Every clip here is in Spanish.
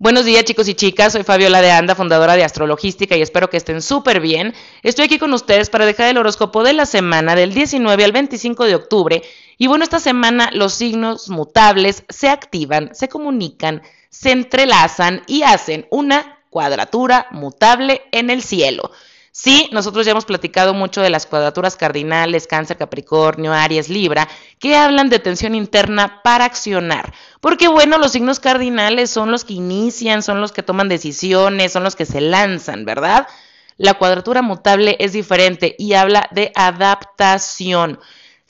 Buenos días chicos y chicas, soy Fabiola de Anda, fundadora de Astrologística y espero que estén súper bien. Estoy aquí con ustedes para dejar el horóscopo de la semana del 19 al 25 de octubre. Y bueno, esta semana los signos mutables se activan, se comunican, se entrelazan y hacen una cuadratura mutable en el cielo. Sí, nosotros ya hemos platicado mucho de las cuadraturas cardinales, cáncer, capricornio, aries, libra, que hablan de tensión interna para accionar. Porque bueno, los signos cardinales son los que inician, son los que toman decisiones, son los que se lanzan, ¿verdad? La cuadratura mutable es diferente y habla de adaptación.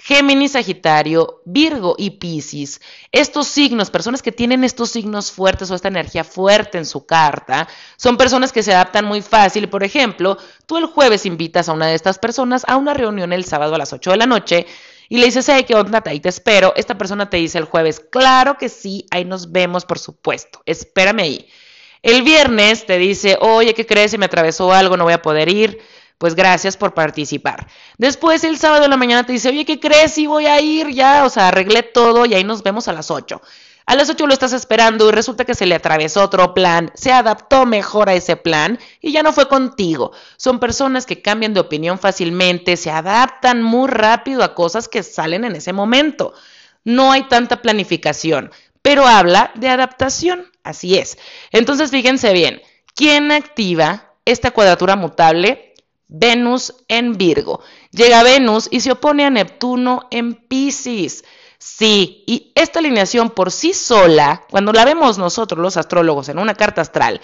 Géminis, Sagitario, Virgo y Piscis. Estos signos, personas que tienen estos signos fuertes o esta energía fuerte en su carta, son personas que se adaptan muy fácil. Por ejemplo, tú el jueves invitas a una de estas personas a una reunión el sábado a las 8 de la noche y le dices, hey, ¿qué onda? Ahí te espero. Esta persona te dice el jueves, claro que sí, ahí nos vemos, por supuesto. Espérame ahí. El viernes te dice, oye, ¿qué crees? Si me atravesó algo, no voy a poder ir pues gracias por participar. Después el sábado de la mañana te dice, oye, ¿qué crees? Sí voy a ir ya, o sea, arreglé todo y ahí nos vemos a las 8. A las 8 lo estás esperando y resulta que se le atravesó otro plan, se adaptó mejor a ese plan y ya no fue contigo. Son personas que cambian de opinión fácilmente, se adaptan muy rápido a cosas que salen en ese momento. No hay tanta planificación, pero habla de adaptación, así es. Entonces fíjense bien, ¿quién activa esta cuadratura mutable? Venus en Virgo. Llega Venus y se opone a Neptuno en Pisces. Sí, y esta alineación por sí sola, cuando la vemos nosotros los astrólogos en una carta astral,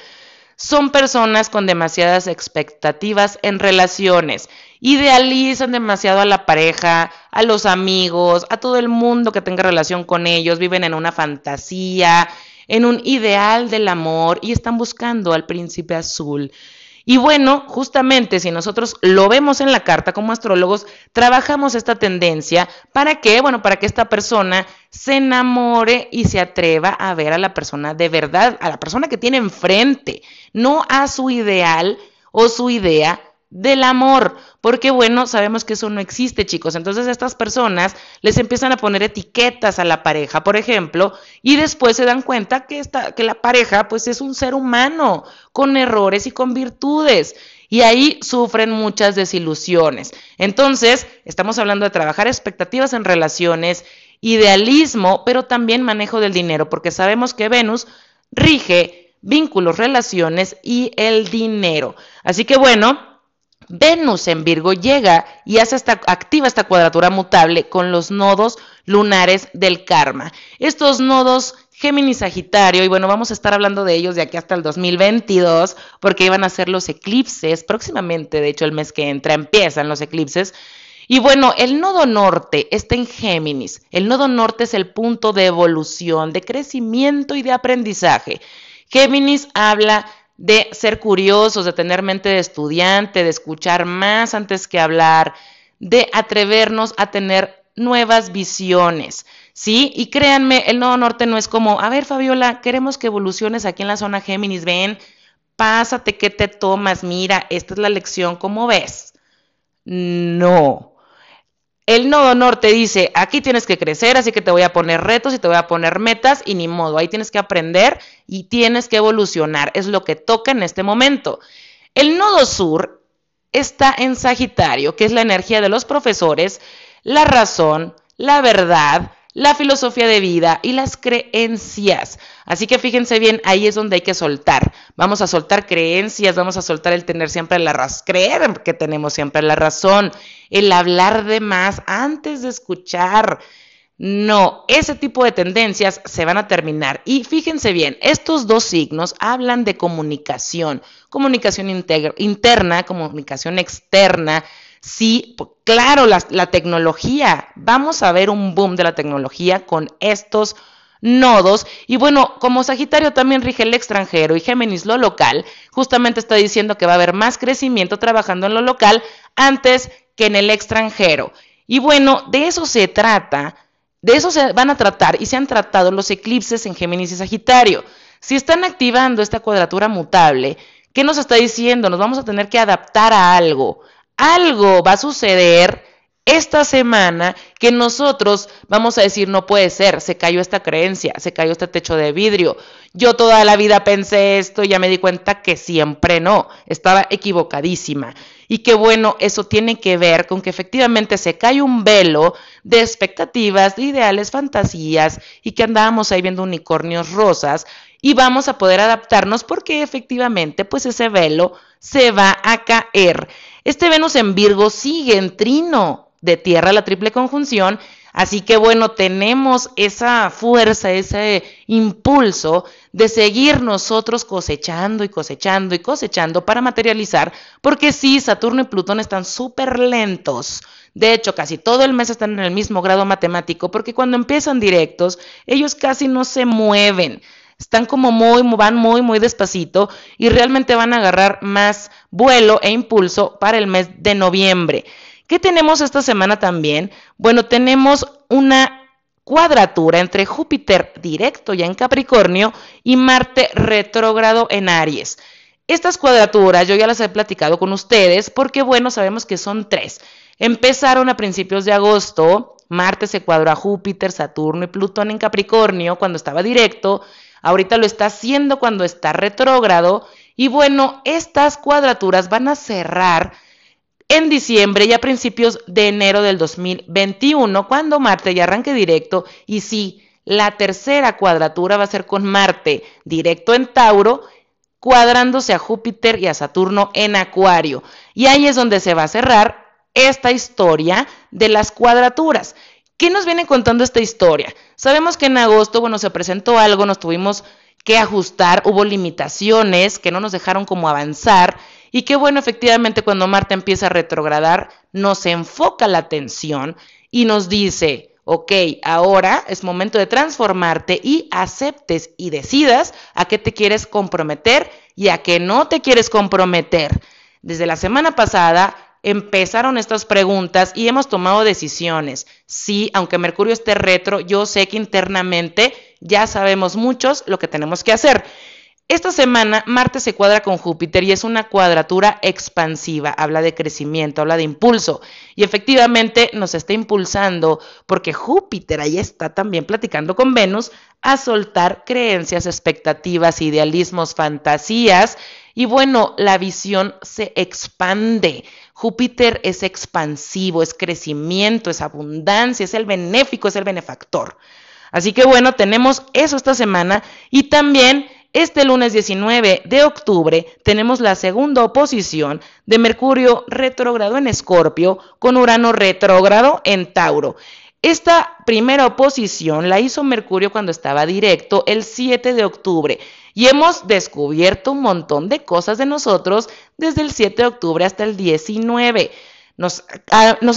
son personas con demasiadas expectativas en relaciones. Idealizan demasiado a la pareja, a los amigos, a todo el mundo que tenga relación con ellos. Viven en una fantasía, en un ideal del amor y están buscando al príncipe azul. Y bueno, justamente si nosotros lo vemos en la carta como astrólogos, trabajamos esta tendencia para que, bueno, para que esta persona se enamore y se atreva a ver a la persona de verdad, a la persona que tiene enfrente, no a su ideal o su idea del amor, porque bueno, sabemos que eso no existe, chicos. Entonces estas personas les empiezan a poner etiquetas a la pareja, por ejemplo, y después se dan cuenta que, esta, que la pareja pues es un ser humano con errores y con virtudes. Y ahí sufren muchas desilusiones. Entonces, estamos hablando de trabajar expectativas en relaciones, idealismo, pero también manejo del dinero, porque sabemos que Venus rige vínculos, relaciones y el dinero. Así que bueno, Venus en Virgo llega y hace esta, activa esta cuadratura mutable con los nodos lunares del karma. Estos nodos Géminis Sagitario, y bueno, vamos a estar hablando de ellos de aquí hasta el 2022, porque iban a ser los eclipses, próximamente, de hecho el mes que entra empiezan los eclipses. Y bueno, el nodo norte está en Géminis. El nodo norte es el punto de evolución, de crecimiento y de aprendizaje. Géminis habla de ser curiosos, de tener mente de estudiante, de escuchar más antes que hablar, de atrevernos a tener nuevas visiones, ¿sí? Y créanme, el Nodo Norte no es como, a ver, Fabiola, queremos que evoluciones aquí en la zona Géminis, ven, pásate, ¿qué te tomas? Mira, esta es la lección, ¿cómo ves? No, el nodo norte dice, aquí tienes que crecer, así que te voy a poner retos y te voy a poner metas y ni modo, ahí tienes que aprender y tienes que evolucionar, es lo que toca en este momento. El nodo sur está en Sagitario, que es la energía de los profesores, la razón, la verdad, la filosofía de vida y las creencias. Así que fíjense bien, ahí es donde hay que soltar. Vamos a soltar creencias, vamos a soltar el tener siempre la razón, creer que tenemos siempre la razón, el hablar de más antes de escuchar. No, ese tipo de tendencias se van a terminar. Y fíjense bien, estos dos signos hablan de comunicación, comunicación interna, comunicación externa, Sí, claro, la, tecnología. Vamos a ver un boom de la tecnología con estos nodos. Y bueno, como Sagitario también rige el extranjero y Géminis lo local, justamente está diciendo que va a haber más crecimiento trabajando en lo local antes que en el extranjero. Y bueno, de eso se trata, de eso se van a tratar y se han tratado los eclipses en Géminis y Sagitario. Si están activando esta cuadratura mutable, ¿qué nos está diciendo? Nos vamos a tener que adaptar a algo algo va a suceder esta semana que nosotros vamos a decir no puede ser, se cayó esta creencia, se cayó este techo de vidrio. Yo toda la vida pensé esto y ya me di cuenta que siempre no, estaba equivocadísima. Y que bueno, eso tiene que ver con que efectivamente se cae un velo de expectativas, de ideales, fantasías y que andábamos ahí viendo unicornios rosas y vamos a poder adaptarnos porque efectivamente pues ese velo se va a caer. Este Venus en Virgo sigue en trino, de tierra la triple conjunción. Así que bueno, tenemos esa fuerza, ese impulso de seguir nosotros cosechando y cosechando y cosechando para materializar, porque sí, Saturno y Plutón están súper lentos. De hecho, casi todo el mes están en el mismo grado matemático, porque cuando empiezan directos, ellos casi no se mueven. Están como muy, van muy, muy despacito y realmente van a agarrar más vuelo e impulso para el mes de noviembre. ¿Qué tenemos esta semana también? Bueno, tenemos una cuadratura entre Júpiter directo ya en Capricornio y Marte retrógrado en Aries. Estas cuadraturas yo ya las he platicado con ustedes porque, bueno, sabemos que son tres. Empezaron a principios de agosto, Marte se cuadró a Júpiter, Saturno y Plutón en Capricornio cuando estaba directo, ahorita lo está haciendo cuando está retrógrado y bueno, estas cuadraturas van a cerrar en diciembre y a principios de enero del 2021, cuando Marte ya arranque directo. Y sí, la tercera cuadratura va a ser con Marte directo en Tauro, cuadrándose a Júpiter y a Saturno en Acuario. Y ahí es donde se va a cerrar esta historia de las cuadraturas. ¿Qué nos viene contando esta historia? Sabemos que en agosto, bueno, se presentó algo, nos tuvimos que ajustar, hubo limitaciones que no nos dejaron como avanzar y que bueno, efectivamente cuando Marte empieza a retrogradar, nos enfoca la atención y nos dice, ok, ahora es momento de transformarte y aceptes y decidas a qué te quieres comprometer y a qué no te quieres comprometer. Desde la semana pasada empezaron estas preguntas y hemos tomado decisiones. Sí, aunque Mercurio esté retro, yo sé que internamente ya sabemos muchos lo que tenemos que hacer. Esta semana Marte se cuadra con Júpiter y es una cuadratura expansiva, habla de crecimiento, habla de impulso y efectivamente nos está impulsando porque Júpiter ahí está también platicando con Venus a soltar creencias, expectativas, idealismos, fantasías y bueno, la visión se expande. Júpiter es expansivo, es crecimiento, es abundancia, es el benéfico, es el benefactor. Así que bueno, tenemos eso esta semana y también este lunes 19 de octubre tenemos la segunda oposición de Mercurio retrógrado en Escorpio con Urano retrógrado en Tauro. Esta primera oposición la hizo Mercurio cuando estaba directo el 7 de octubre y hemos descubierto un montón de cosas de nosotros desde el 7 de octubre hasta el 19. Nos,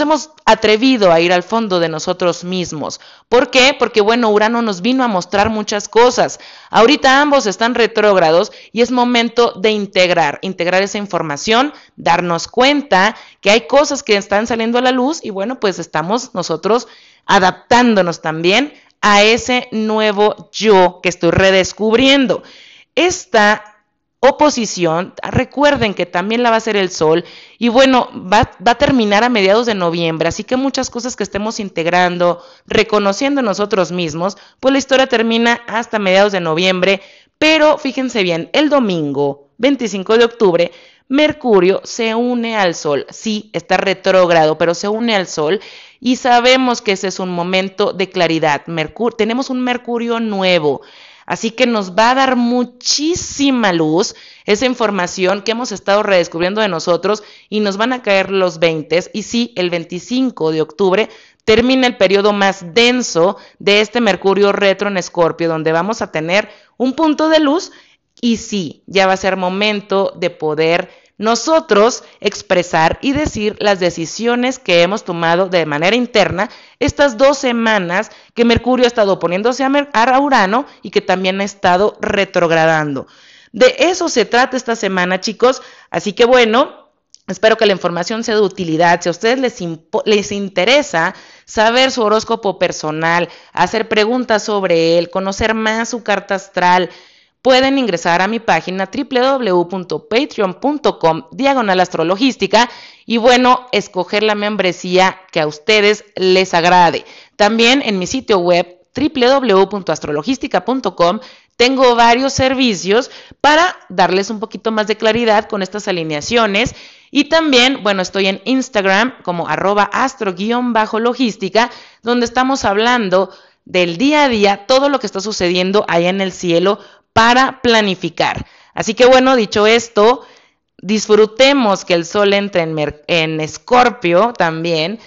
hemos atrevido a ir al fondo de nosotros mismos. ¿Por qué? Porque, bueno, Urano nos vino a mostrar muchas cosas. Ahorita ambos están retrógrados y es momento de integrar, integrar esa información, darnos cuenta que hay cosas que están saliendo a la luz y, bueno, pues estamos nosotros adaptándonos también a ese nuevo yo que estoy redescubriendo. Esta oposición, recuerden que también la va a hacer el Sol y bueno, va, va, a terminar a mediados de noviembre, así que muchas cosas que estemos integrando, reconociendo nosotros mismos, pues la historia termina hasta mediados de noviembre, pero fíjense bien, el domingo 25 de octubre, Mercurio se une al Sol, sí, está retrógrado, pero se une al Sol y sabemos que ese es un momento de claridad. Tenemos un Mercurio nuevo. Así que nos va a dar muchísima luz esa información que hemos estado redescubriendo de nosotros y nos van a caer los 20 y sí, el 25 de octubre termina el periodo más denso de este Mercurio retro en Escorpio, donde vamos a tener un punto de luz. Y sí, ya va a ser momento de poder nosotros expresar y decir las decisiones que hemos tomado de manera interna estas dos semanas que Mercurio ha estado poniéndose a, Urano y que también ha estado retrogradando. De eso se trata esta semana, chicos. Así que bueno, Espero que la información sea de utilidad. Si a ustedes les, les, interesa saber su horóscopo personal, hacer preguntas sobre él, conocer más su carta astral, pueden ingresar a mi página www.patreon.com diagonal astrologística y bueno, escoger la membresía que a ustedes les agrade. También en mi sitio web www.astrologística.com tengo varios servicios para darles un poquito más de claridad con estas alineaciones. Y también, bueno, estoy en Instagram como arroba astro-logística, donde estamos hablando del día a día, todo lo que está sucediendo allá en el cielo para planificar. Así que bueno, dicho esto, disfrutemos que el sol entre en Escorpio también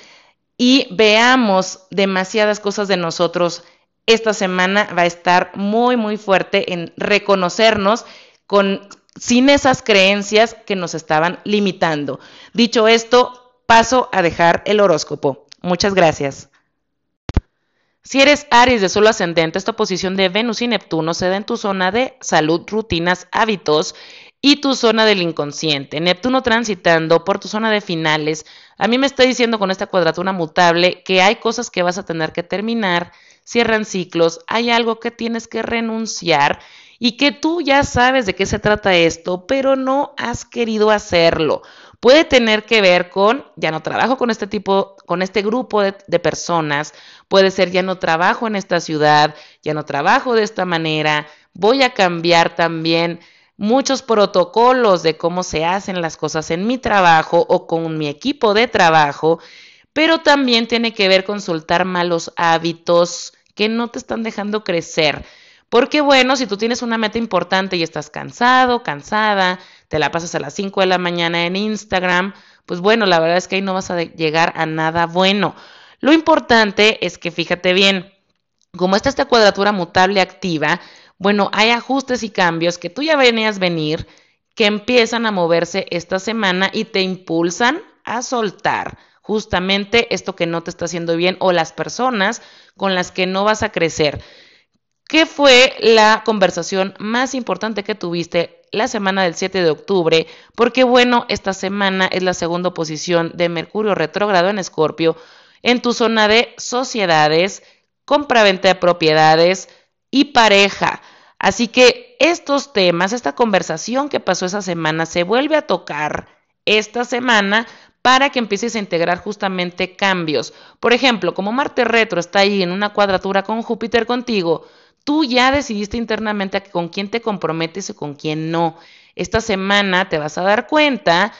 y veamos demasiadas cosas de nosotros esta semana va a estar muy, muy fuerte en reconocernos con, sin esas creencias que nos estaban limitando. Dicho esto, paso a dejar el horóscopo. Muchas gracias. Si eres Aries de solo ascendente, esta posición de Venus y Neptuno se da en tu zona de salud, rutinas, hábitos y tu zona del inconsciente. Neptuno transitando por tu zona de finales. A mí me está diciendo con esta cuadratura mutable que hay cosas que vas a tener que terminar, cierran ciclos, hay algo que tienes que renunciar y que tú ya sabes de qué se trata esto, pero no has querido hacerlo. Puede tener que ver con, ya no trabajo con este tipo, con este grupo de, personas, puede ser, ya no trabajo en esta ciudad, ya no trabajo de esta manera, voy a cambiar también muchos protocolos de cómo se hacen las cosas en mi trabajo o con mi equipo de trabajo, pero también tiene que ver con soltar malos hábitos que no te están dejando crecer. Porque bueno, si tú tienes una meta importante y estás cansado, cansada, te la pasas a las 5 de la mañana en Instagram, pues bueno, la verdad es que ahí no vas a llegar a nada bueno. Lo importante es que fíjate bien, como está esta cuadratura mutable activa, bueno, hay ajustes y cambios que tú ya venías venir, que empiezan a moverse esta semana y te impulsan a soltar justamente esto que no te está haciendo bien o las personas con las que no vas a crecer. ¿Qué fue la conversación más importante que tuviste la semana del 7 de octubre? Porque bueno, esta semana es la segunda posición de Mercurio retrógrado en Escorpio en tu zona de sociedades, compraventa de propiedades y pareja. Así que estos temas, esta conversación que pasó esa semana, se vuelve a tocar esta semana para que empieces a integrar justamente cambios. Por ejemplo, como Marte retro está ahí en una cuadratura con Júpiter contigo, tú ya decidiste internamente con quién te comprometes y con quién no. Esta semana te vas a dar cuenta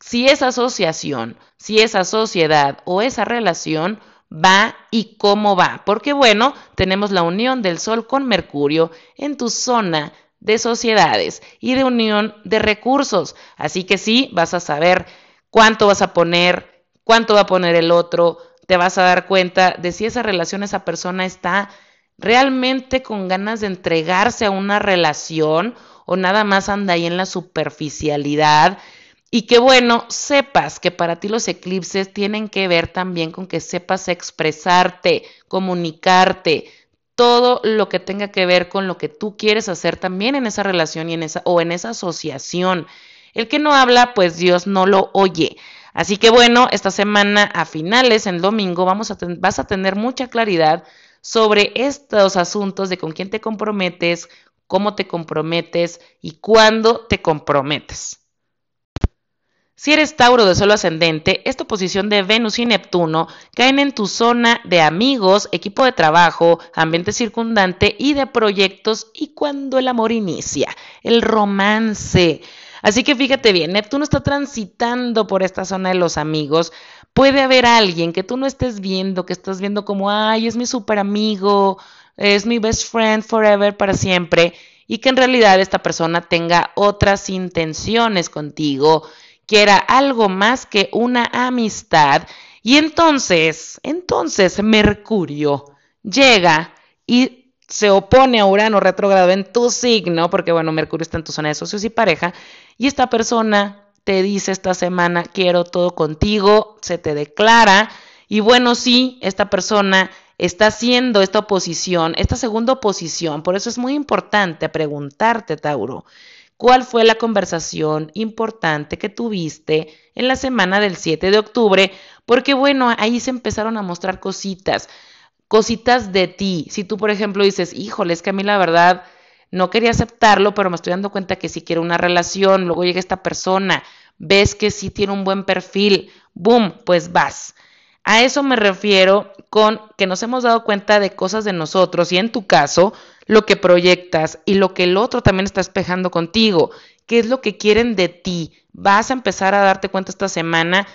si esa asociación, si esa sociedad o esa relación va y cómo va. Porque bueno, tenemos la unión del Sol con Mercurio en tu zona de sociedades y de unión de recursos. Así que sí, vas a saber cuánto vas a poner, cuánto va a poner el otro, te vas a dar cuenta de si esa relación, esa persona está realmente con ganas de entregarse a una relación o nada más anda ahí en la superficialidad y que bueno, sepas que para ti los eclipses tienen que ver también con que sepas expresarte, comunicarte, todo lo que tenga que ver con lo que tú quieres hacer también en esa relación y en esa o en esa asociación. El que no habla, pues Dios no lo oye. Así que bueno, esta semana a finales, en domingo, vamos a vas a tener mucha claridad sobre estos asuntos de con quién te comprometes, cómo te comprometes y cuándo te comprometes. Si eres Tauro de solo ascendente, esta posición de Venus y Neptuno caen en tu zona de amigos, equipo de trabajo, ambiente circundante y de proyectos y cuando el amor inicia, el romance. Así que fíjate bien, Neptuno está transitando por esta zona de los amigos. Puede haber alguien que tú no estés viendo, que estás viendo como, ay, es mi super amigo, es mi best friend forever para siempre, y que en realidad esta persona tenga otras intenciones contigo que era algo más que una amistad. Y entonces, entonces Mercurio llega y se opone a Urano retrógrado en tu signo, porque bueno, Mercurio está en tu zona de socios y pareja, y esta persona te dice esta semana, quiero todo contigo, se te declara, y bueno, sí, esta persona está haciendo esta oposición, esta segunda oposición, por eso es muy importante preguntarte, Tauro, cuál fue la conversación importante que tuviste en la semana del 7 de octubre, porque bueno, ahí se empezaron a mostrar cositas, cositas de ti. Si tú, por ejemplo, dices, híjole, es que a mí la verdad no quería aceptarlo, pero me estoy dando cuenta que sí quiero una relación, luego llega esta persona, ves que sí tiene un buen perfil, boom, pues vas. A eso me refiero con que nos hemos dado cuenta de cosas de nosotros y en tu caso, lo que proyectas y lo que el otro también está espejando contigo, qué es lo que quieren de ti. Vas a empezar a darte cuenta esta semana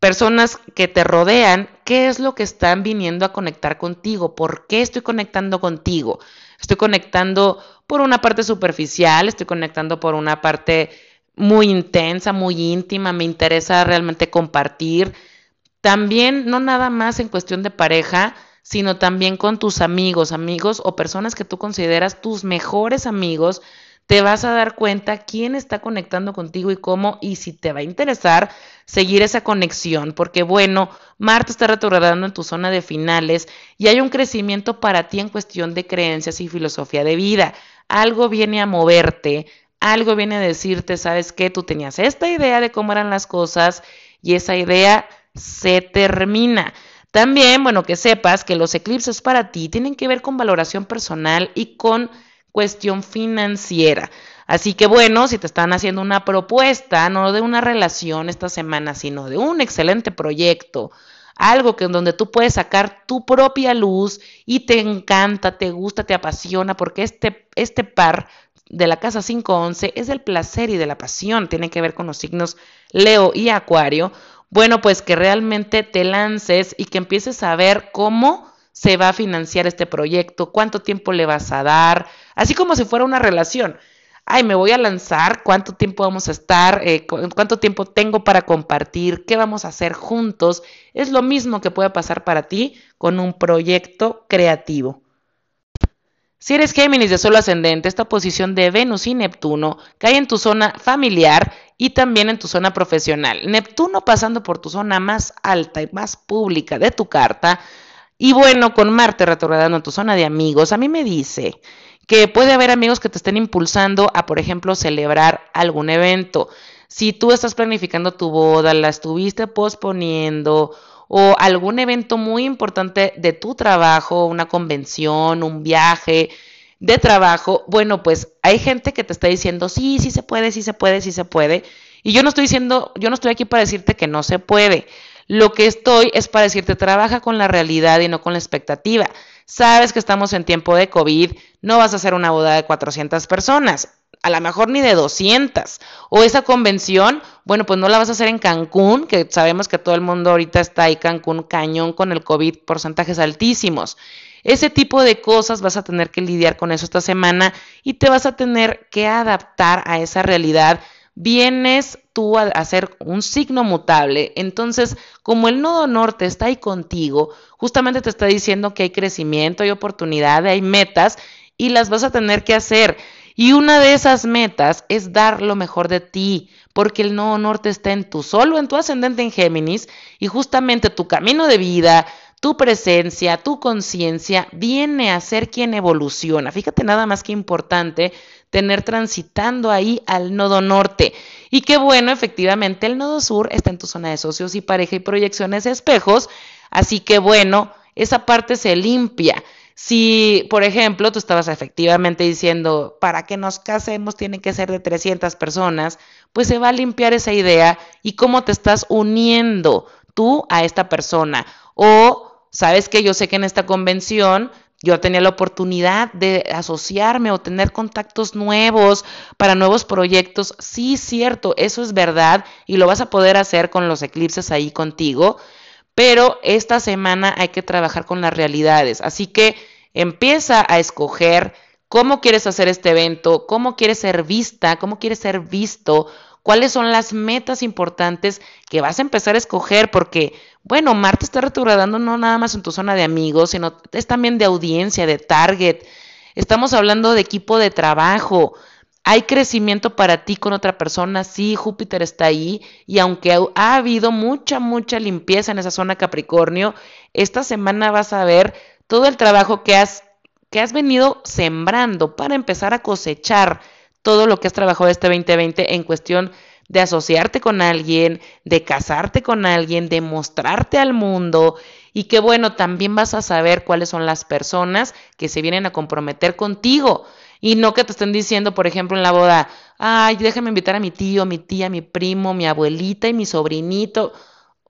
personas que te rodean, qué es lo que están viniendo a conectar contigo, por qué estoy conectando contigo. Estoy conectando por una parte superficial, estoy conectando por una parte muy intensa, muy íntima, me interesa realmente compartir. También, no nada más en cuestión de pareja, sino también con tus amigos, amigos o personas que tú consideras tus mejores amigos, te vas a dar cuenta quién está conectando contigo y cómo, y si te va a interesar seguir esa conexión, porque bueno, Marte está retrogradando en tu zona de finales y hay un crecimiento para ti en cuestión de creencias y filosofía de vida. Algo viene a moverte, algo viene a decirte, ¿sabes qué? Tú tenías esta idea de cómo eran las cosas y esa idea se termina. También, bueno, que sepas que los eclipses para ti tienen que ver con valoración personal y con cuestión financiera. Así que bueno, si te están haciendo una propuesta, no de una relación esta semana, sino de un excelente proyecto, algo que en donde tú puedes sacar tu propia luz y te encanta, te gusta, te apasiona, porque este, este par de la casa 511 es del placer y de la pasión, tiene que ver con los signos Leo y Acuario. Bueno, pues que realmente te lances y que empieces a ver cómo se va a financiar este proyecto, cuánto tiempo le vas a dar, así como si fuera una relación. Ay, me voy a lanzar, cuánto tiempo vamos a estar, eh, cuánto tiempo tengo para compartir, qué vamos a hacer juntos. Es lo mismo que puede pasar para ti con un proyecto creativo. Si eres Géminis de solo ascendente, esta posición de Venus y Neptuno cae en tu zona familiar y también en tu zona profesional. Neptuno pasando por tu zona más alta y más pública de tu carta y bueno, con Marte retrogradando en tu zona de amigos, a mí me dice que puede haber amigos que te estén impulsando a, por ejemplo, celebrar algún evento. Si tú estás planificando tu boda, la estuviste posponiendo o algún evento muy importante de tu trabajo, una convención, un viaje de trabajo, bueno, pues hay gente que te está diciendo, sí, sí se puede, sí se puede, sí se puede. Y yo no estoy diciendo, yo no estoy aquí para decirte que no se puede. Lo que estoy es para decirte, trabaja con la realidad y no con la expectativa. Sabes que estamos en tiempo de COVID, no vas a hacer una boda de 400 personas, a lo mejor ni de 200. O esa convención, bueno, pues no la vas a hacer en Cancún, que sabemos que todo el mundo ahorita está ahí Cancún cañón con el COVID, porcentajes altísimos. Ese tipo de cosas vas a tener que lidiar con eso esta semana y te vas a tener que adaptar a esa realidad vienes tú a hacer un signo mutable. Entonces, como el nodo norte está ahí contigo, justamente te está diciendo que hay crecimiento, hay oportunidad, hay metas y las vas a tener que hacer. Y una de esas metas es dar lo mejor de ti, porque el nodo norte está en tu solo, en tu ascendente en Géminis, y justamente tu camino de vida, tu presencia, tu conciencia viene a ser quien evoluciona. Fíjate nada más que importante tener transitando ahí al nodo norte. Y qué bueno, efectivamente, el nodo sur está en tu zona de socios y pareja y proyecciones espejos. Así que bueno, esa parte se limpia. Si, por ejemplo, tú estabas efectivamente diciendo, para que nos casemos tiene que ser de 300 personas, pues se va a limpiar esa idea y cómo te estás uniendo tú a esta persona. O, sabes que yo sé que en esta convención yo tenía la oportunidad de asociarme o tener contactos nuevos para nuevos proyectos. Sí, cierto, eso es verdad y lo vas a poder hacer con los eclipses ahí contigo, pero esta semana hay que trabajar con las realidades. Así que empieza a escoger cómo quieres hacer este evento, cómo quieres ser vista, cómo quieres ser visto, cuáles son las metas importantes que vas a empezar a escoger, porque, bueno, Marte está retrogradando no nada más en tu zona de amigos, sino es también de audiencia, de target. Estamos hablando de equipo de trabajo. Hay crecimiento para ti con otra persona, sí, Júpiter está ahí y aunque ha habido mucha, mucha limpieza en esa zona Capricornio, esta semana vas a ver todo el trabajo que has, que has venido sembrando para empezar a cosechar todo lo que has trabajado este 2020 en cuestión de asociarte con alguien, de casarte con alguien, de mostrarte al mundo y que bueno, también vas a saber cuáles son las personas que se vienen a comprometer contigo. Y no que te estén diciendo, por ejemplo, en la boda, ay, déjame invitar a mi tío, mi tía, mi primo, mi abuelita y mi sobrinito.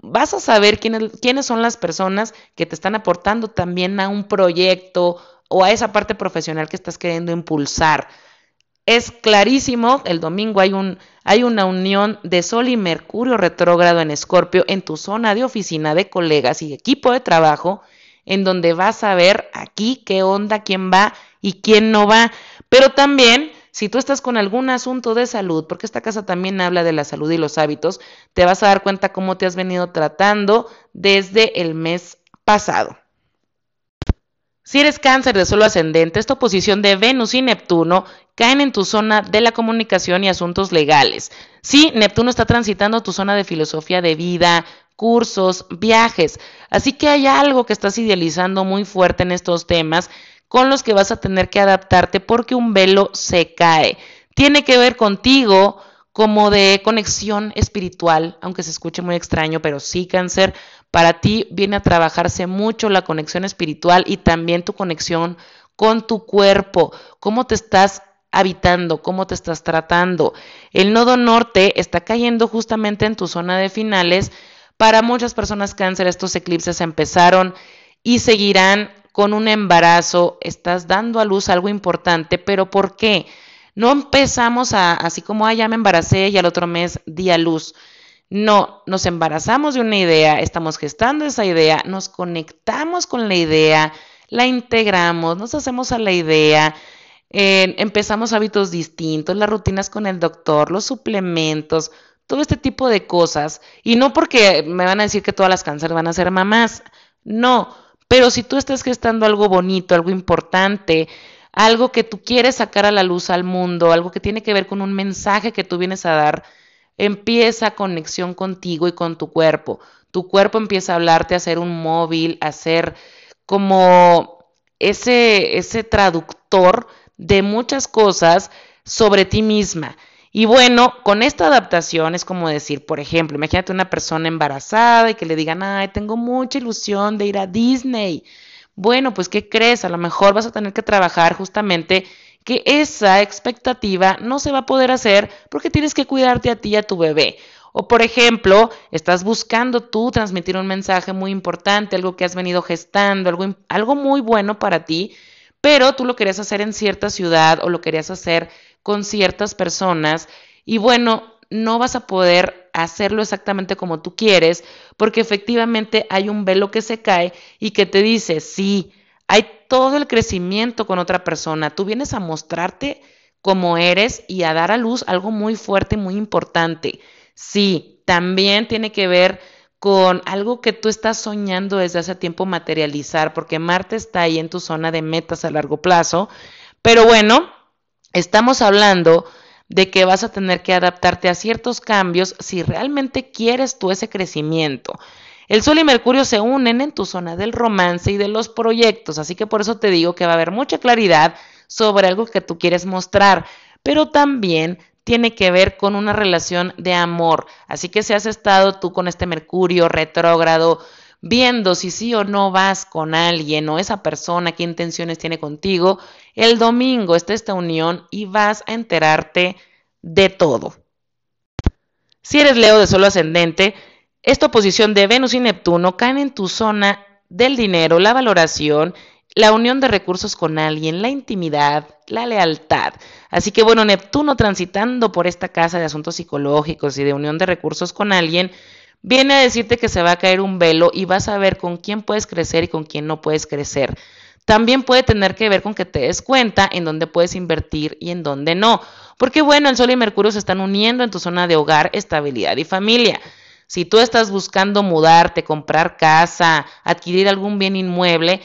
Vas a saber quiénes, quiénes son las personas que te están aportando también a un proyecto o a esa parte profesional que estás queriendo impulsar. Es clarísimo, el domingo hay, un, hay una unión de Sol y Mercurio retrógrado en Escorpio en tu zona de oficina de colegas y equipo de trabajo, en donde vas a ver aquí qué onda, quién va y quién no va. Pero también, si tú estás con algún asunto de salud, porque esta casa también habla de la salud y los hábitos, te vas a dar cuenta cómo te has venido tratando desde el mes pasado. Si eres cáncer de suelo ascendente, esta oposición de Venus y Neptuno caen en tu zona de la comunicación y asuntos legales. Sí, Neptuno está transitando tu zona de filosofía de vida, cursos, viajes. Así que hay algo que estás idealizando muy fuerte en estos temas con los que vas a tener que adaptarte porque un velo se cae. Tiene que ver contigo como de conexión espiritual, aunque se escuche muy extraño, pero sí cáncer, para ti viene a trabajarse mucho la conexión espiritual y también tu conexión con tu cuerpo, cómo te estás habitando, cómo te estás tratando. El nodo norte está cayendo justamente en tu zona de finales. Para muchas personas cáncer estos eclipses empezaron y seguirán con un embarazo. Estás dando a luz algo importante, pero ¿por qué? No empezamos a, así como, ah, ya me embaracé y al otro mes di a luz. No, nos embarazamos de una idea, estamos gestando esa idea, nos conectamos con la idea, la integramos, nos hacemos a la idea, eh, empezamos hábitos distintos, las rutinas con el doctor, los suplementos, todo este tipo de cosas. Y no porque me van a decir que todas las cánceres van a ser mamás, no, pero si tú estás gestando algo bonito, algo importante, algo que tú quieres sacar a la luz al mundo, algo que tiene que ver con un mensaje que tú vienes a dar, empieza conexión contigo y con tu cuerpo. Tu cuerpo empieza a hablarte, a hacer un móvil, a ser como ese, ese traductor de muchas cosas sobre ti misma. Y bueno, con esta adaptación es como decir, por ejemplo, imagínate una persona embarazada y que le digan, ay, tengo mucha ilusión de ir a Disney. Bueno, pues ¿qué crees? A lo mejor vas a tener que trabajar justamente que esa expectativa no se va a poder hacer porque tienes que cuidarte a ti y a tu bebé. O por ejemplo, estás buscando tú transmitir un mensaje muy importante, algo que has venido gestando, algo, algo muy bueno para ti, pero tú lo querías hacer en cierta ciudad o lo querías hacer con ciertas personas y bueno, no vas a poder hacerlo exactamente como tú quieres porque efectivamente hay un velo que se cae y que te dice, sí, hay todo el crecimiento con otra persona. Tú vienes a mostrarte como eres y a dar a luz algo muy fuerte muy importante. Sí, también tiene que ver con algo que tú estás soñando desde hace tiempo materializar, porque Marte está ahí en tu zona de metas a largo plazo. Pero bueno, estamos hablando de que vas a tener que adaptarte a ciertos cambios si realmente quieres tú ese crecimiento. El Sol y Mercurio se unen en tu zona del romance y de los proyectos, así que por eso te digo que va a haber mucha claridad sobre algo que tú quieres mostrar, pero también tiene que ver con una relación de amor. Así que si has estado tú con este Mercurio retrógrado, viendo si sí o no vas con alguien o esa persona, qué intenciones tiene contigo, el domingo está esta unión y vas a enterarte de todo. Si eres Leo de solo ascendente, esta oposición de Venus y Neptuno caen en tu zona del dinero, la valoración, la unión de recursos con alguien, la intimidad, la lealtad. Así que bueno, Neptuno transitando por esta casa de asuntos psicológicos y de unión de recursos con alguien, viene a decirte que se va a caer un velo y vas a ver con quién puedes crecer y con quién no puedes crecer. También puede tener que ver con que te des cuenta en dónde puedes invertir y en dónde no. Porque bueno, el Sol y Mercurio se están uniendo en tu zona de hogar, estabilidad y familia. Si tú estás buscando mudarte, comprar casa, adquirir algún bien inmueble,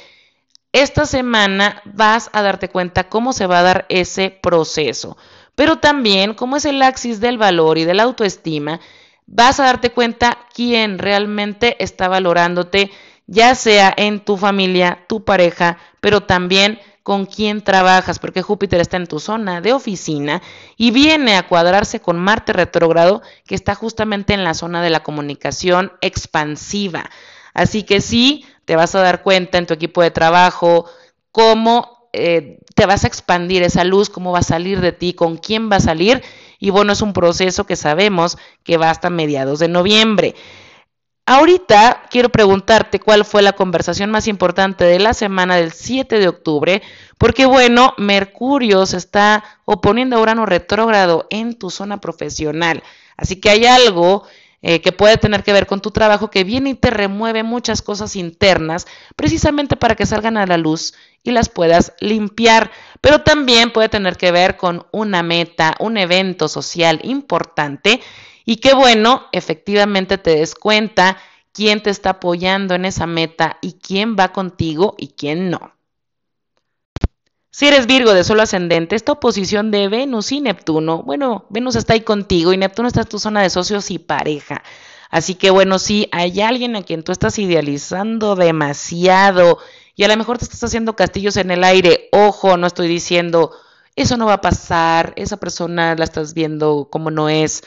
esta semana vas a darte cuenta cómo se va a dar ese proceso. Pero también, como es el axis del valor y de la autoestima, vas a darte cuenta quién realmente está valorándote, ya sea en tu familia, tu pareja, pero también con quién trabajas, porque Júpiter está en tu zona de oficina y viene a cuadrarse con Marte retrógrado, que está justamente en la zona de la comunicación expansiva. Así que sí, te vas a dar cuenta en tu equipo de trabajo cómo eh, te vas a expandir esa luz, cómo va a salir de ti, con quién va a salir. Y bueno, es un proceso que sabemos que va hasta mediados de noviembre. Ahorita quiero preguntarte cuál fue la conversación más importante de la semana del 7 de octubre, porque bueno, Mercurio se está oponiendo a Urano retrógrado en tu zona profesional. Así que hay algo eh, que puede tener que ver con tu trabajo que viene y te remueve muchas cosas internas, precisamente para que salgan a la luz y las puedas limpiar. Pero también puede tener que ver con una meta, un evento social importante y qué bueno, efectivamente te des cuenta quién te está apoyando en esa meta y quién va contigo y quién no. Si eres Virgo de solo ascendente, esta oposición de Venus y Neptuno, bueno, Venus está ahí contigo y Neptuno está en tu zona de socios y pareja. Así que bueno, si hay alguien a quien tú estás idealizando demasiado y a lo mejor te estás haciendo castillos en el aire, ojo, no estoy diciendo, eso no va a pasar, esa persona la estás viendo como no es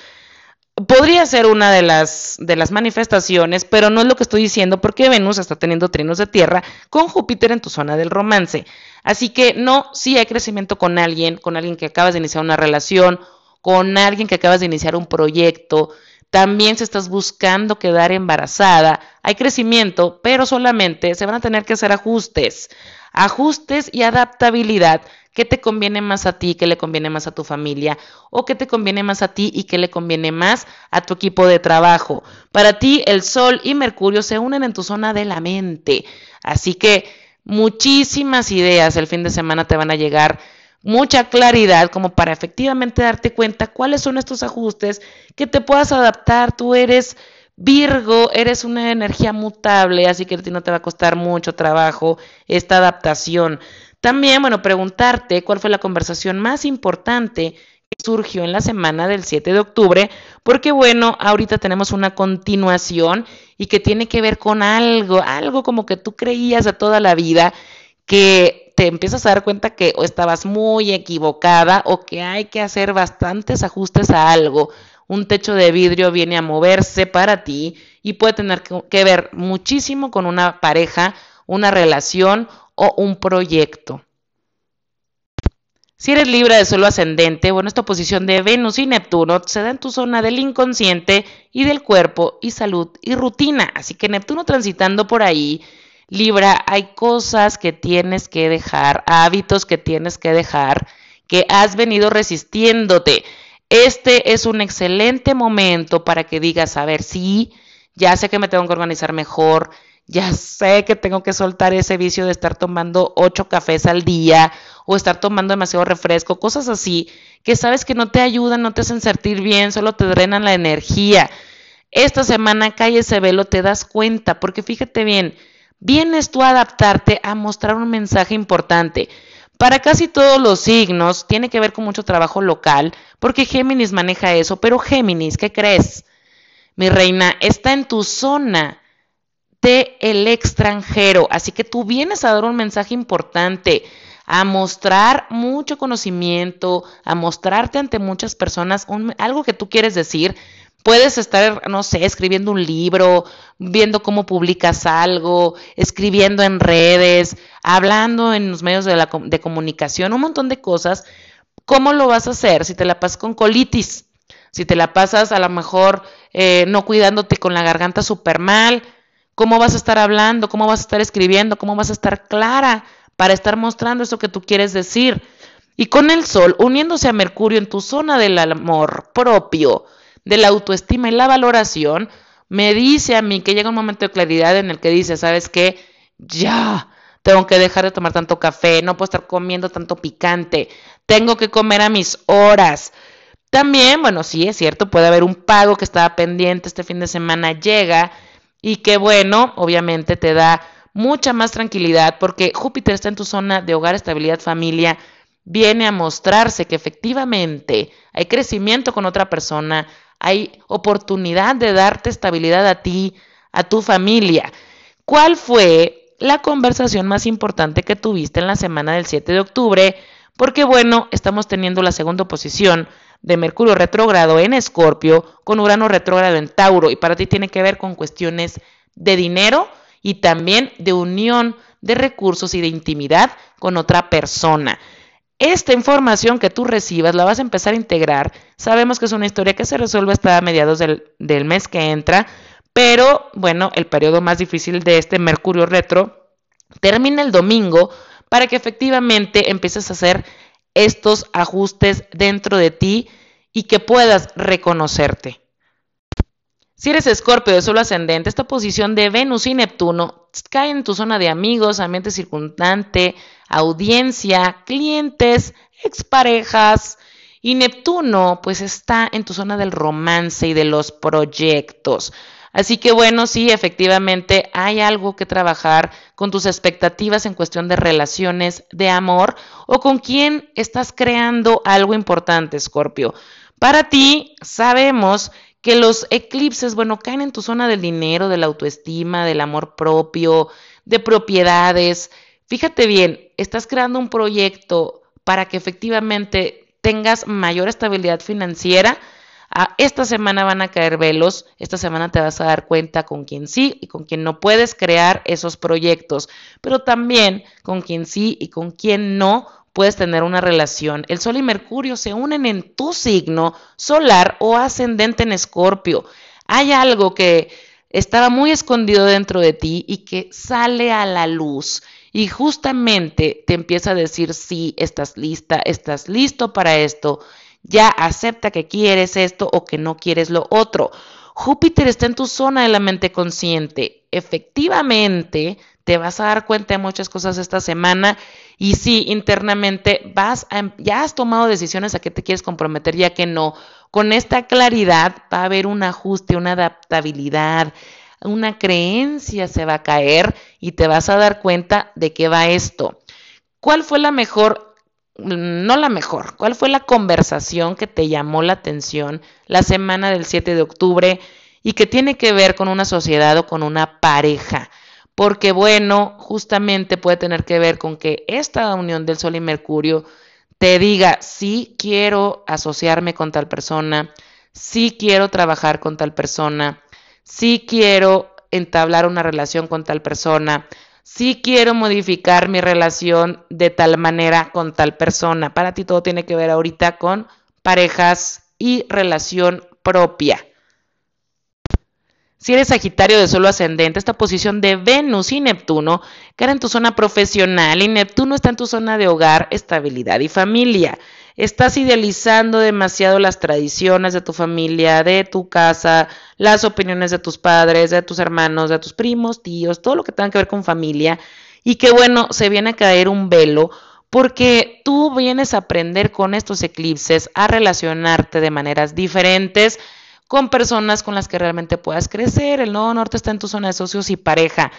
podría ser una de las, de las manifestaciones, pero no es lo que estoy diciendo porque Venus está teniendo trinos de tierra con Júpiter en tu zona del romance. Así que no, sí hay crecimiento con alguien, con alguien que acabas de iniciar una relación, con alguien que acabas de iniciar un proyecto. También si estás buscando quedar embarazada, hay crecimiento, pero solamente se van a tener que hacer ajustes. Ajustes y adaptabilidad qué te conviene más a ti, qué le conviene más a tu familia, o qué te conviene más a ti y qué le conviene más a tu equipo de trabajo. Para ti, el Sol y Mercurio se unen en tu zona de la mente. Así que muchísimas ideas el fin de semana te van a llegar mucha claridad como para efectivamente darte cuenta cuáles son estos ajustes que te puedas adaptar. Tú eres Virgo, eres una energía mutable, así que a ti no te va a costar mucho trabajo esta adaptación. También, bueno, preguntarte cuál fue la conversación más importante que surgió en la semana del 7 de octubre, porque bueno, ahorita tenemos una continuación y que tiene que ver con algo, algo como que tú creías de toda la vida, que te empiezas a dar cuenta que o estabas muy equivocada o que hay que hacer bastantes ajustes a algo. Un techo de vidrio viene a moverse para ti y puede tener que ver muchísimo con una pareja, una relación o un proyecto. Si eres libre de suelo ascendente, bueno, esta posición de Venus y Neptuno se da en tu zona del inconsciente y del cuerpo y salud y rutina. Así que Neptuno transitando por ahí, Libra, hay cosas que tienes que dejar, hábitos que tienes que dejar, que has venido resistiéndote. Este es un excelente momento para que digas, a ver, sí, ya sé que me tengo que organizar mejor, ya sé que tengo que soltar ese vicio de estar tomando ocho cafés al día o estar tomando demasiado refresco, cosas así, que sabes que no te ayudan, no te hacen sentir bien, solo te drenan la energía. Esta semana cae ese velo, te das cuenta, porque fíjate bien, vienes tú a adaptarte a mostrar un mensaje importante. Para casi todos los signos tiene que ver con mucho trabajo local, porque Géminis maneja eso, pero Géminis, ¿qué crees? Mi reina, está en tu zona de el extranjero. Así que tú vienes a dar un mensaje importante, a mostrar mucho conocimiento, a mostrarte ante muchas personas algo que tú quieres decir. Puedes estar, no sé, escribiendo un libro, viendo cómo publicas algo, escribiendo en redes, hablando en los medios de, la, comunicación, un montón de cosas. ¿Cómo lo vas a hacer si te la pasas con colitis? Si te la pasas a lo mejor eh, no cuidándote con la garganta súper mal, cómo vas a estar hablando, cómo vas a estar escribiendo, cómo vas a estar clara para estar mostrando eso que tú quieres decir. Y con el sol uniéndose a Mercurio en tu zona del amor propio, de la autoestima y la valoración, me dice a mí que llega un momento de claridad en el que dice, ¿sabes qué? Ya, tengo que dejar de tomar tanto café, no puedo estar comiendo tanto picante, tengo que comer a mis horas. También, bueno, sí, es cierto, puede haber un pago que estaba pendiente este fin de semana, llega y que bueno, obviamente te da mucha más tranquilidad porque Júpiter está en tu zona de hogar, estabilidad, familia, viene a mostrarse que efectivamente hay crecimiento con otra persona, hay oportunidad de darte estabilidad a ti, a tu familia. ¿Cuál fue la conversación más importante que tuviste en la semana del 7 de octubre? Porque bueno, estamos teniendo la segunda posición de Mercurio retrógrado en Escorpio con Urano retrógrado en Tauro y para ti tiene que ver con cuestiones de dinero y también de unión de recursos y de intimidad con otra persona. Esta información que tú recibas la vas a empezar a integrar. Sabemos que es una historia que se resuelve hasta mediados del, del mes que entra, pero bueno, el periodo más difícil de este Mercurio retro termina el domingo para que efectivamente empieces a hacer estos ajustes dentro de ti y que puedas reconocerte. Si eres escorpio de solo ascendente, esta posición de Venus y Neptuno cae en tu zona de amigos, ambiente circundante, audiencia, clientes, exparejas. Y Neptuno pues está en tu zona del romance y de los proyectos. Así que bueno, sí, efectivamente hay algo que trabajar con tus expectativas en cuestión de relaciones de amor o con quién estás creando algo importante, Scorpio. Para ti, sabemos que los eclipses, bueno, caen en tu zona del dinero, de la autoestima, del amor propio, de propiedades. Fíjate bien, estás creando un proyecto para que efectivamente tengas mayor estabilidad financiera. Ah, esta semana van a caer velos, esta semana te vas a dar cuenta con quién sí y con quién no puedes crear esos proyectos, pero también con quién sí y con quién no puedes tener una relación. El Sol y Mercurio se unen en tu signo solar o ascendente en Escorpio. Hay algo que estaba muy escondido dentro de ti y que sale a la luz. Y justamente te empieza a decir, sí, estás lista, estás listo para esto, ya acepta que quieres esto o que no quieres lo otro. Júpiter está en tu zona de la mente consciente. Efectivamente, te vas a dar cuenta de muchas cosas esta semana y sí, internamente vas a, ya has tomado decisiones a qué te quieres comprometer ya que no. Con esta claridad va a haber un ajuste, una adaptabilidad, una creencia se va a caer y te vas a dar cuenta de qué va esto. ¿Cuál fue la mejor, no la mejor, cuál fue la conversación que te llamó la atención la semana del 7 de octubre y que tiene que ver con una sociedad o con una pareja? porque bueno, justamente puede tener que ver con que esta unión del Sol y Mercurio te diga, sí quiero asociarme con tal persona, sí quiero trabajar con tal persona, sí quiero entablar una relación con tal persona, sí quiero modificar mi relación de tal manera con tal persona. Para ti todo tiene que ver ahorita con parejas y relación propia. Si eres Sagitario de solo ascendente, esta posición de Venus y Neptuno queda en tu zona profesional y Neptuno está en tu zona de hogar, estabilidad y familia. Estás idealizando demasiado las tradiciones de tu familia, de tu casa, las opiniones de tus padres, de tus hermanos, de tus primos, tíos, todo lo que tenga que ver con familia. Y que bueno, se viene a caer un velo porque tú vienes a aprender con estos eclipses a relacionarte de maneras diferentes con personas con las que realmente puedas crecer. El Nodo Norte está en tu zona de socios y pareja.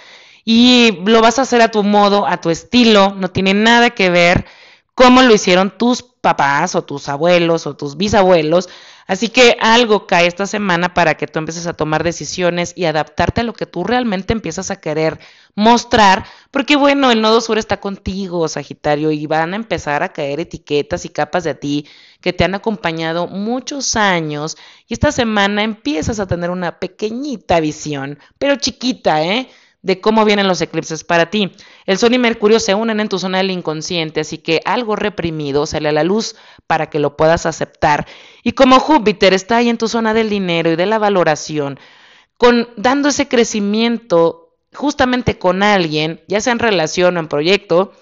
Y lo vas a hacer a tu modo, a tu estilo, no tiene nada que ver cómo lo hicieron tus papás o tus abuelos o tus bisabuelos. Así que algo cae esta semana para que tú empieces a tomar decisiones y adaptarte a lo que tú realmente empiezas a querer mostrar, porque bueno, el nodo sur está contigo, Sagitario, y van a empezar a caer etiquetas y capas de ti que te han acompañado muchos años y esta semana empiezas a tener una pequeñita visión, pero chiquita, ¿eh? De cómo vienen los eclipses para ti. El Sol y Mercurio se unen en tu zona del inconsciente, así que algo reprimido sale a la luz para que lo puedas aceptar. Y como Júpiter está ahí en tu zona del dinero y de la valoración, con, dando ese crecimiento justamente con alguien, ya sea en relación o en proyecto,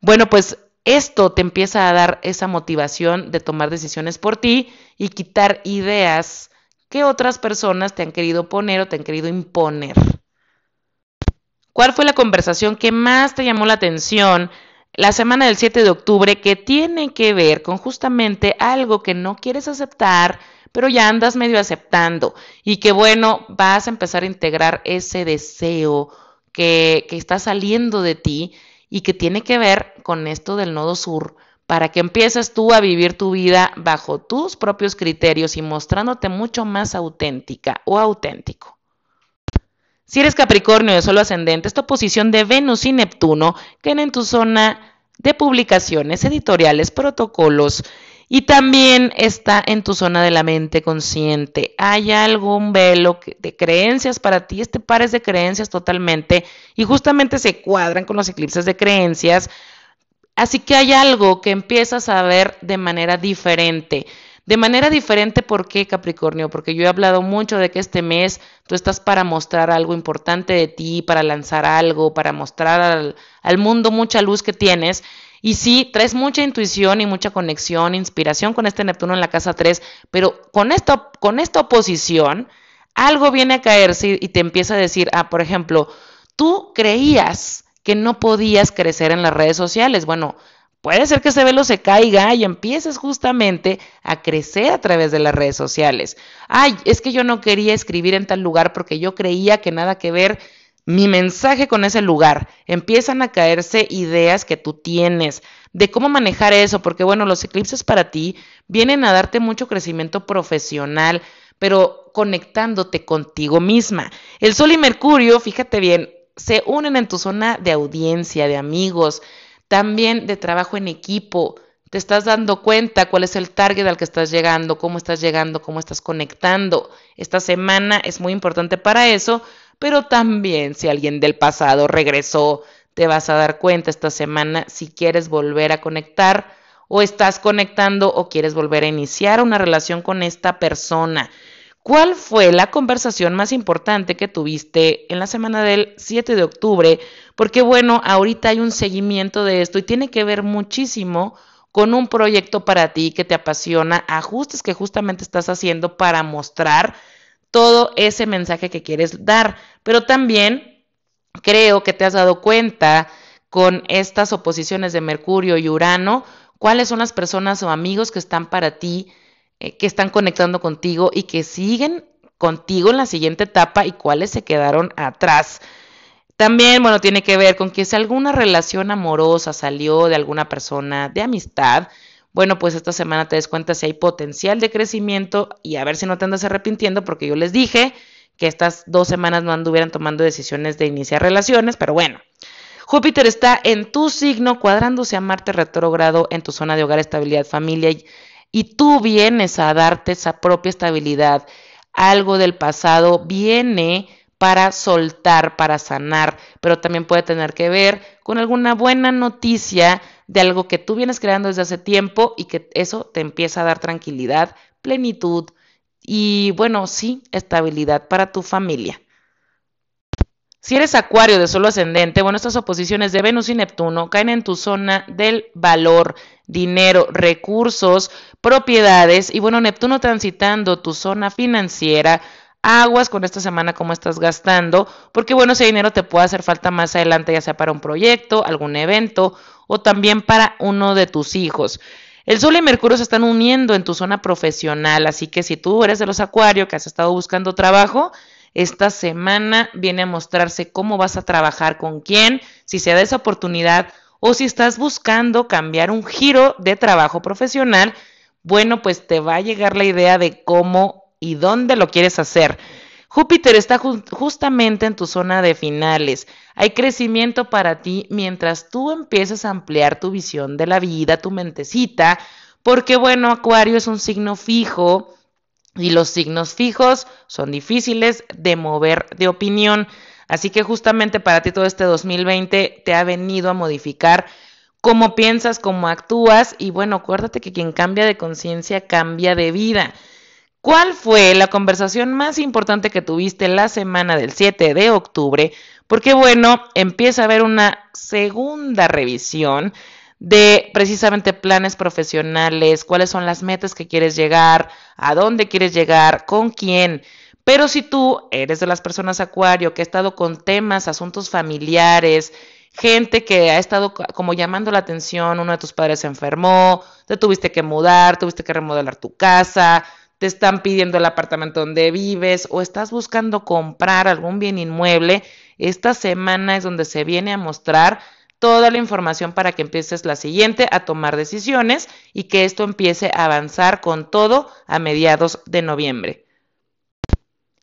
bueno, pues esto te empieza a dar esa motivación de tomar decisiones por ti y quitar ideas que otras personas te han querido poner o te han querido imponer. ¿Cuál fue la conversación que más te llamó la atención la semana del 7 de octubre que tiene que ver con justamente algo que no quieres aceptar, pero ya andas medio aceptando y que bueno, vas a empezar a integrar ese deseo que, que está saliendo de ti y que tiene que ver con esto del nodo sur para que empieces tú a vivir tu vida bajo tus propios criterios y mostrándote mucho más auténtica o auténtico. Si eres Capricornio de solo ascendente, esta posición de Venus y Neptuno queda en tu zona de publicaciones, editoriales, protocolos Y también está en tu zona de la mente consciente. Hay algún velo de creencias para ti. Este par es de creencias totalmente. Y justamente se cuadran con los eclipses de creencias. Así que hay algo que empiezas a ver de manera diferente. De manera diferente, ¿por qué Capricornio? Porque yo he hablado mucho de que este mes tú estás para mostrar algo importante de ti, para lanzar algo, para mostrar al, mundo mucha luz que tienes. Y sí, traes mucha intuición y mucha conexión, inspiración con este Neptuno en la casa 3, pero con esta, con esta oposición, algo viene a caerse y te empieza a decir, ah, por ejemplo, tú creías que no podías crecer en las redes sociales. Bueno, puede ser que ese velo se caiga y empieces justamente a crecer a través de las redes sociales. Ay, es que yo no quería escribir en tal lugar porque yo creía que nada que ver mi mensaje con ese lugar. Empiezan a caerse ideas que tú tienes de cómo manejar eso, porque bueno, los eclipses para ti vienen a darte mucho crecimiento profesional, pero conectándote contigo misma. El Sol y Mercurio, fíjate bien, se unen en tu zona de audiencia, de amigos, también de trabajo en equipo. Te estás dando cuenta cuál es el target al que estás llegando, cómo estás llegando, cómo estás conectando. Esta semana es muy importante para eso pero también si alguien del pasado regresó, te vas a dar cuenta esta semana si quieres volver a conectar o estás conectando o quieres volver a iniciar una relación con esta persona. ¿Cuál fue la conversación más importante que tuviste en la semana del 7 de octubre? Porque bueno, ahorita hay un seguimiento de esto y tiene que ver muchísimo con un proyecto para ti que te apasiona, ajustes que justamente estás haciendo para mostrar todo ese mensaje que quieres dar. Pero también creo que te has dado cuenta con estas oposiciones de Mercurio y Urano, cuáles son las personas o amigos que están para ti, eh, que están conectando contigo y que siguen contigo en la siguiente etapa y cuáles se quedaron atrás. También, bueno, tiene que ver con que si alguna relación amorosa salió de alguna persona de amistad, bueno, pues esta semana te des cuenta si hay potencial de crecimiento y a ver si no te andas arrepintiendo porque yo les dije que estas dos semanas no anduvieran tomando decisiones de iniciar relaciones, pero bueno. Júpiter está en tu signo cuadrándose a Marte retrógrado en tu zona de hogar, estabilidad, familia y, y tú vienes a darte esa propia estabilidad. Algo del pasado viene para soltar, para sanar, pero también puede tener que ver con alguna buena noticia de algo que tú vienes creando desde hace tiempo y que eso te empieza a dar tranquilidad, plenitud y, bueno, sí, estabilidad para tu familia. Si eres acuario de solo ascendente, bueno, estas oposiciones de Venus y Neptuno caen en tu zona del valor, dinero, recursos, propiedades y bueno, Neptuno transitando tu zona financiera, aguas con esta semana cómo estás gastando, porque bueno, ese dinero te puede hacer falta más adelante, ya sea para un proyecto, algún evento o también para uno de tus hijos. El Sol y Mercurio se están uniendo en tu zona profesional, así que si tú eres de los Acuarios que has estado buscando trabajo, esta semana viene a mostrarse cómo vas a trabajar con quién, si se da esa oportunidad o si estás buscando cambiar un giro de trabajo profesional, bueno, pues te va a llegar la idea de cómo y dónde lo quieres hacer. Júpiter está justamente en tu zona de finales. Hay crecimiento para ti mientras tú empiezas a ampliar tu visión de la vida, tu mentecita, porque bueno, Acuario es un signo fijo y los signos fijos son difíciles de mover de opinión. Así que justamente para ti todo este 2020 te ha venido a modificar cómo piensas, cómo actúas y bueno, acuérdate que quien cambia de conciencia cambia de vida. ¿Cuál fue la conversación más importante que tuviste la semana del 7 de octubre? Porque bueno, empieza a haber una segunda revisión de precisamente planes profesionales, cuáles son las metas que quieres llegar, a dónde quieres llegar, con quién. Pero si tú eres de las personas acuario que ha estado con temas, asuntos familiares, gente que ha estado como llamando la atención, uno de tus padres se enfermó, te tuviste que mudar, tuviste que remodelar tu casa, te están pidiendo el apartamento donde vives o estás buscando comprar algún bien inmueble, esta semana es donde se viene a mostrar toda la información para que empieces la siguiente a tomar decisiones y que esto empiece a avanzar con todo a mediados de noviembre.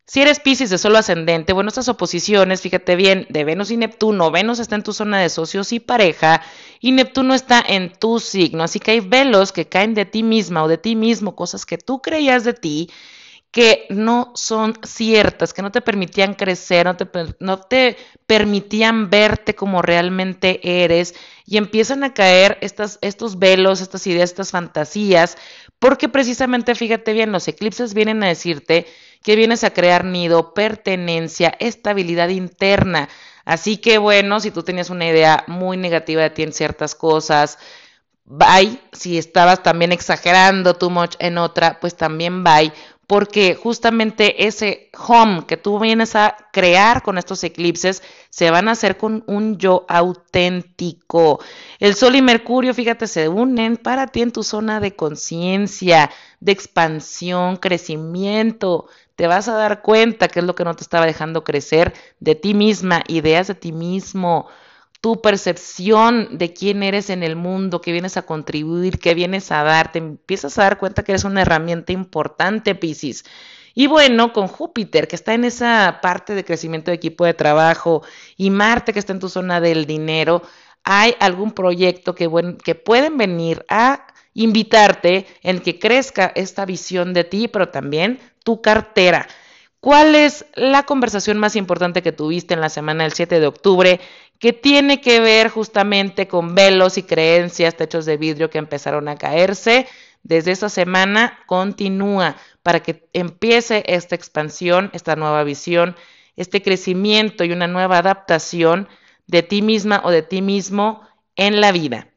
Si eres Pisces de solo ascendente, bueno, estas oposiciones, fíjate bien, de Venus y Neptuno, Venus está en tu zona de socios y pareja y Neptuno está en tu signo, así que hay velos que caen de ti misma o de ti mismo, cosas que tú creías de ti que no son ciertas, que no te permitían crecer, no te, no te permitían verte como realmente eres y empiezan a caer estos velos, estas ideas, estas fantasías, porque precisamente, fíjate bien, los eclipses vienen a decirte que vienes a crear nido, pertenencia, estabilidad interna. Así que bueno, si tú tenías una idea muy negativa de ti en ciertas cosas, bye. Si estabas también exagerando too much en otra, pues también bye porque justamente ese home que tú vienes a crear con estos eclipses se van a hacer con un yo auténtico. El Sol y Mercurio, fíjate, se unen para ti en tu zona de conciencia, de expansión, crecimiento. Te vas a dar cuenta que es lo que no te estaba dejando crecer de ti misma, ideas de ti mismo, tu percepción de quién eres en el mundo, que vienes a contribuir, que vienes a dar, te empiezas a dar cuenta que eres una herramienta importante, Piscis. Y bueno, con Júpiter, que está en esa parte de crecimiento de equipo de trabajo, y Marte, que está en tu zona del dinero, hay algún proyecto que, que pueden venir a invitarte en que crezca esta visión de ti, pero también tu cartera. ¿Cuál es la conversación más importante que tuviste en la semana del 7 de octubre que tiene que ver justamente con velos y creencias, techos de vidrio que empezaron a caerse? Desde esa semana continúa para que empiece esta expansión, esta nueva visión, este crecimiento y una nueva adaptación de ti misma o de ti mismo en la vida.